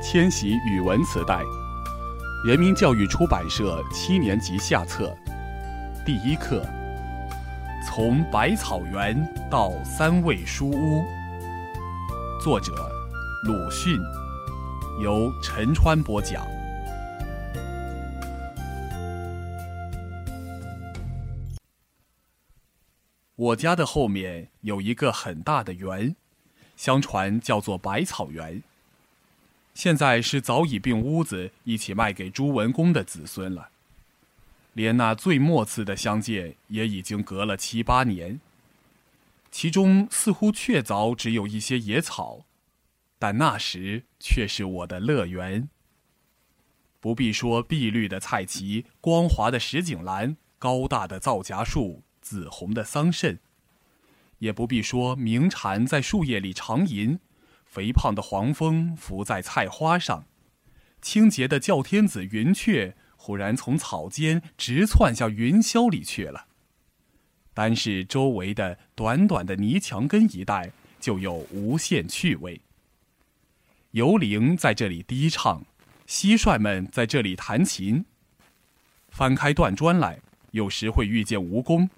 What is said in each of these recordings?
千禧语文磁带，人民教育出版社七年级下册，第一课：从百草园到三味书屋。作者：鲁迅，由陈川播讲。我家的后面有一个很大的园，相传叫做百草园。现在是早已并屋子一起卖给朱文公的子孙了，连那最末次的相见也已经隔了七八年。其中似乎确凿只有一些野草，但那时却是我的乐园。不必说碧绿的菜畦、光滑的石井栏、高大的皂荚树、紫红的桑葚，也不必说鸣蝉在树叶里长吟。肥胖的黄蜂伏在菜花上，清洁的叫天子云雀忽然从草间直窜向云霄里去了。单是周围的短短的泥墙根一带，就有无限趣味。游灵在这里低唱，蟋蟀们在这里弹琴。翻开断砖来，有时会遇见蜈蚣，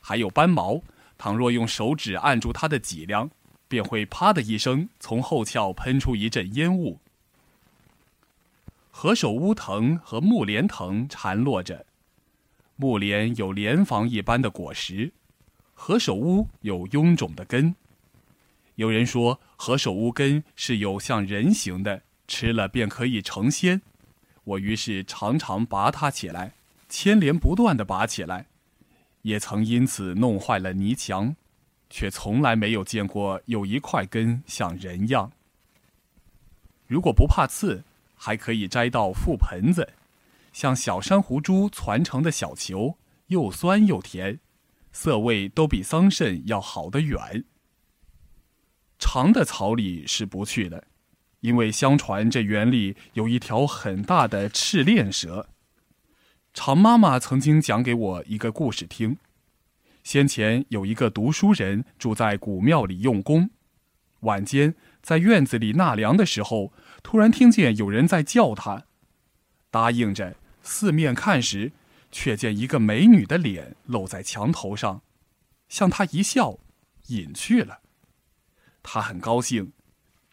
还有斑毛。倘若用手指按住它的脊梁。便会啪的一声，从后窍喷出一阵烟雾。何首乌藤和木莲藤缠络着，木莲有莲房一般的果实，何首乌有臃肿的根。有人说何首乌根是有像人形的，吃了便可以成仙。我于是常常拔它起来，牵连不断的拔起来，也曾因此弄坏了泥墙。却从来没有见过有一块根像人样。如果不怕刺，还可以摘到覆盆子，像小珊瑚珠攒成的小球，又酸又甜，色味都比桑葚要好得远。长的草里是不去的，因为相传这园里有一条很大的赤练蛇。长妈妈曾经讲给我一个故事听。先前有一个读书人住在古庙里用功，晚间在院子里纳凉的时候，突然听见有人在叫他，答应着四面看时，却见一个美女的脸露在墙头上，向他一笑，隐去了。他很高兴，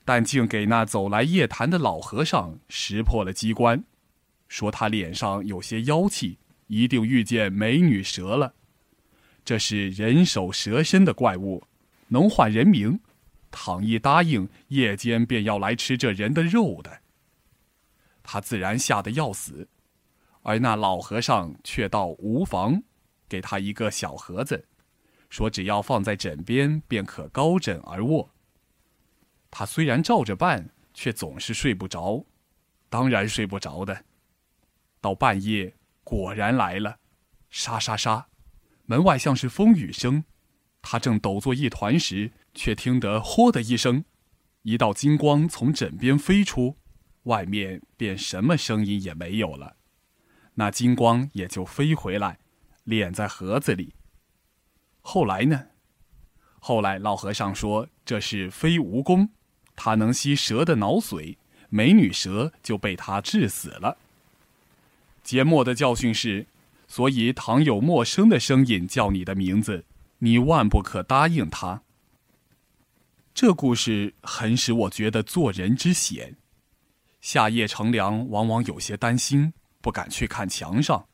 但竟给那走来夜谈的老和尚识破了机关，说他脸上有些妖气，一定遇见美女蛇了。这是人首蛇身的怪物，能唤人名。倘一答应，夜间便要来吃这人的肉的。他自然吓得要死，而那老和尚却道无妨，给他一个小盒子，说只要放在枕边，便可高枕而卧。他虽然照着办，却总是睡不着，当然睡不着的。到半夜，果然来了，沙沙沙。门外像是风雨声，他正抖作一团时，却听得“豁”的一声，一道金光从枕边飞出，外面便什么声音也没有了。那金光也就飞回来，敛在盒子里。后来呢？后来老和尚说这是飞蜈蚣，它能吸蛇的脑髓，美女蛇就被它治死了。缄默的教训是。所以，倘有陌生的声音叫你的名字，你万不可答应他。这故事很使我觉得做人之险。夏夜乘凉，往往有些担心，不敢去看墙上，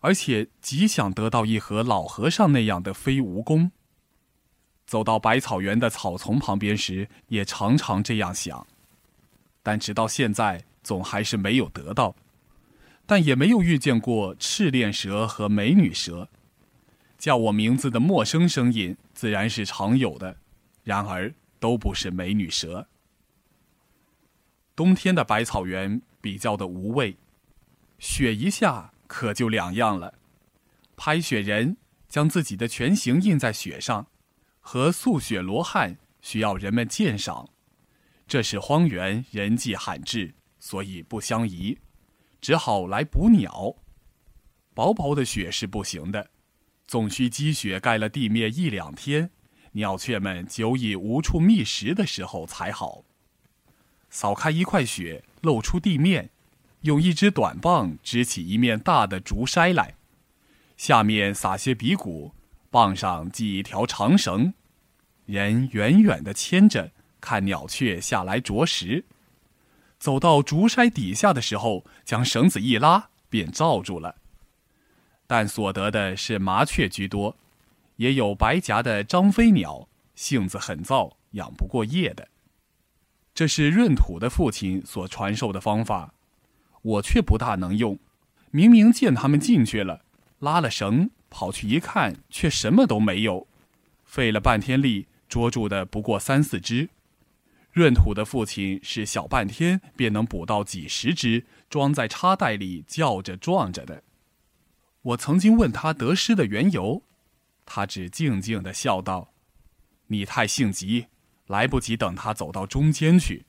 而且极想得到一盒老和尚那样的飞蜈蚣。走到百草园的草丛旁边时，也常常这样想，但直到现在，总还是没有得到。但也没有遇见过赤练蛇和美女蛇，叫我名字的陌生声音自然是常有的，然而都不是美女蛇。冬天的百草园比较的无味，雪一下可就两样了。拍雪人将自己的全形印在雪上，和素雪罗汉需要人们鉴赏，这是荒原人迹罕至，所以不相宜。只好来捕鸟，薄薄的雪是不行的，总需积雪盖了地面一两天，鸟雀们久已无处觅食的时候才好。扫开一块雪，露出地面，用一支短棒支起一面大的竹筛来，下面撒些鼻骨，棒上系一条长绳，人远远地牵着，看鸟雀下来啄食。走到竹筛底下的时候，将绳子一拉，便罩住了。但所得的是麻雀居多，也有白颊的张飞鸟，性子很躁，养不过夜的。这是闰土的父亲所传授的方法，我却不大能用。明明见他们进去了，拉了绳，跑去一看，却什么都没有，费了半天力，捉住的不过三四只。闰土的父亲是小半天便能捕到几十只，装在插袋里叫着撞着的。我曾经问他得失的缘由，他只静静的笑道：“你太性急，来不及等他走到中间去。”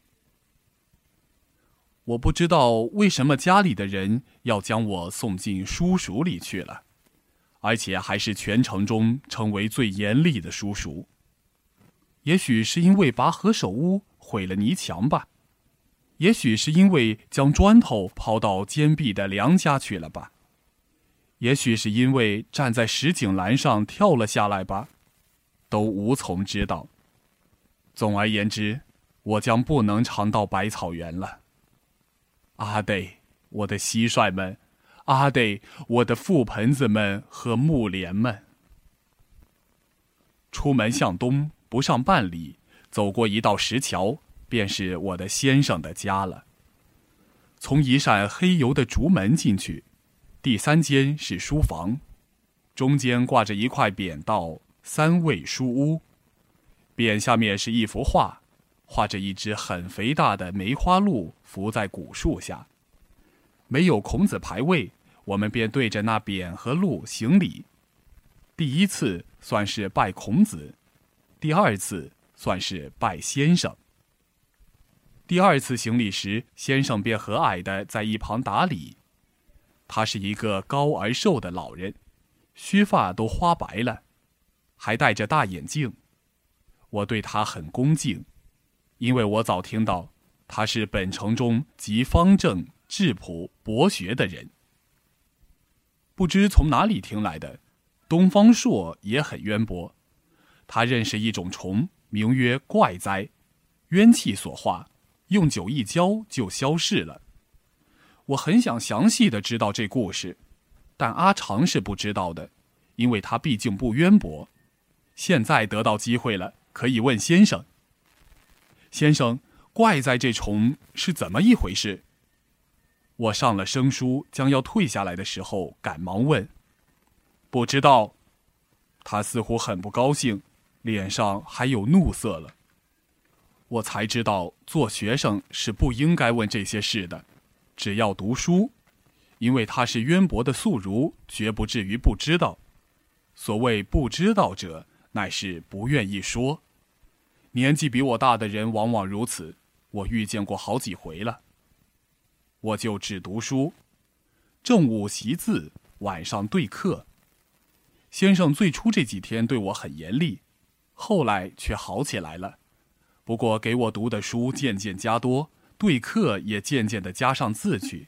我不知道为什么家里的人要将我送进叔塾里去了，而且还是全城中称为最严厉的叔塾。也许是因为拔何首乌。毁了泥墙吧，也许是因为将砖头抛到坚壁的梁家去了吧，也许是因为站在石井栏上跳了下来吧，都无从知道。总而言之，我将不能常到百草园了。阿得，我的蟋蟀们，阿得，我的覆盆子们和木莲们。出门向东不上半里。走过一道石桥，便是我的先生的家了。从一扇黑油的竹门进去，第三间是书房，中间挂着一块匾，道“三味书屋”。匾下面是一幅画，画着一只很肥大的梅花鹿伏在古树下。没有孔子牌位，我们便对着那匾和鹿行礼。第一次算是拜孔子，第二次。算是拜先生。第二次行礼时，先生便和蔼的在一旁打理。他是一个高而瘦的老人，须发都花白了，还戴着大眼镜。我对他很恭敬，因为我早听到他是本城中极方正、质朴、博学的人。不知从哪里听来的，东方朔也很渊博，他认识一种虫。名曰怪哉，冤气所化，用酒一浇就消逝了。我很想详细的知道这故事，但阿长是不知道的，因为他毕竟不渊博。现在得到机会了，可以问先生。先生，怪哉这虫是怎么一回事？我上了生书，将要退下来的时候，赶忙问：“不知道。”他似乎很不高兴。脸上还有怒色了。我才知道，做学生是不应该问这些事的，只要读书，因为他是渊博的宿儒，绝不至于不知道。所谓不知道者，乃是不愿意说。年纪比我大的人往往如此，我遇见过好几回了。我就只读书，正午习字，晚上对课。先生最初这几天对我很严厉。后来却好起来了，不过给我读的书渐渐加多，对课也渐渐的加上字去，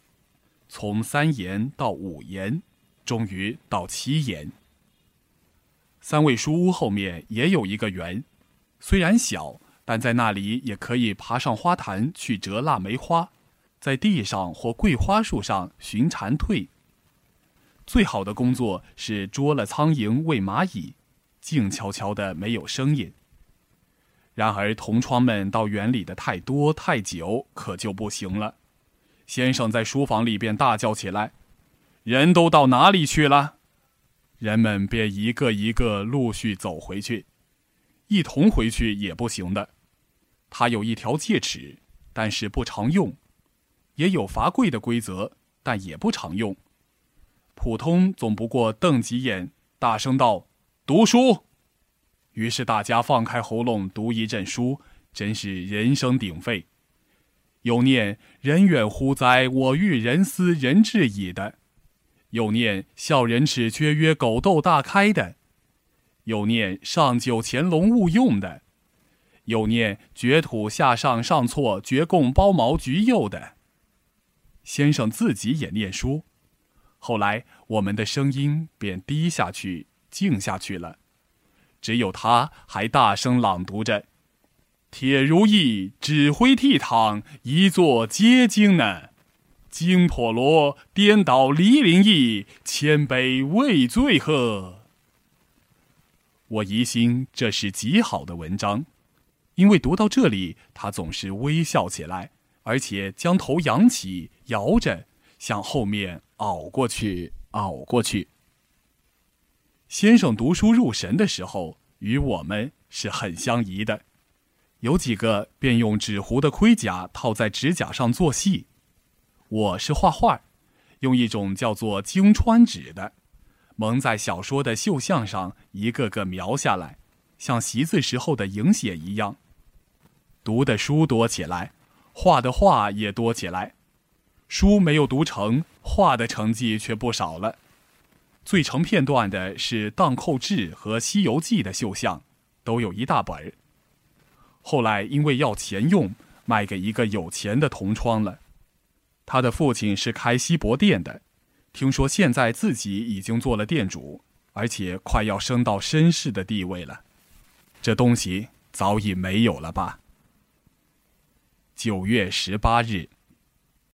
从三言到五言，终于到七言。三味书屋后面也有一个园，虽然小，但在那里也可以爬上花坛去折腊梅花，在地上或桂花树上寻蝉蜕。最好的工作是捉了苍蝇喂蚂蚁。静悄悄的，没有声音。然而，同窗们到园里的太多太久，可就不行了。先生在书房里便大叫起来：“人都到哪里去了？”人们便一个一个陆续走回去，一同回去也不行的。他有一条戒尺，但是不常用；也有罚跪的规则，但也不常用。普通总不过瞪几眼，大声道。读书，于是大家放开喉咙读一阵书，真是人声鼎沸。有念“人远乎哉，我欲人思人至矣”的；有念“笑人齿缺曰狗窦大开”的；有念“上九乾隆勿用”的；又念掘土下上上错掘贡包毛橘柚的。先生自己也念书，后来我们的声音便低下去、静下去了，只有他还大声朗读着：“铁如意，指挥倜傥，一座皆精呢。金婆罗颠倒离林意，千杯未醉喝。”我疑心这是极好的文章，因为读到这里，他总是微笑起来，而且将头扬起，摇着向后面熬过去，熬过去。先生读书入神的时候，与我们是很相宜的，有几个便用纸糊的盔甲套在指甲上做戏。我是画画，用一种叫做京川纸的。蒙在小说的绣像上，一个个描下来，像习字时候的影写一样。读的书多起来，画的画也多起来。书没有读成，画的成绩却不少了。最成片段的是《荡寇志》和《西游记》的绣像，都有一大本。后来因为要钱用，卖给一个有钱的同窗了。他的父亲是开锡箔店的。听说现在自己已经做了店主，而且快要升到绅士的地位了，这东西早已没有了吧？九月十八日。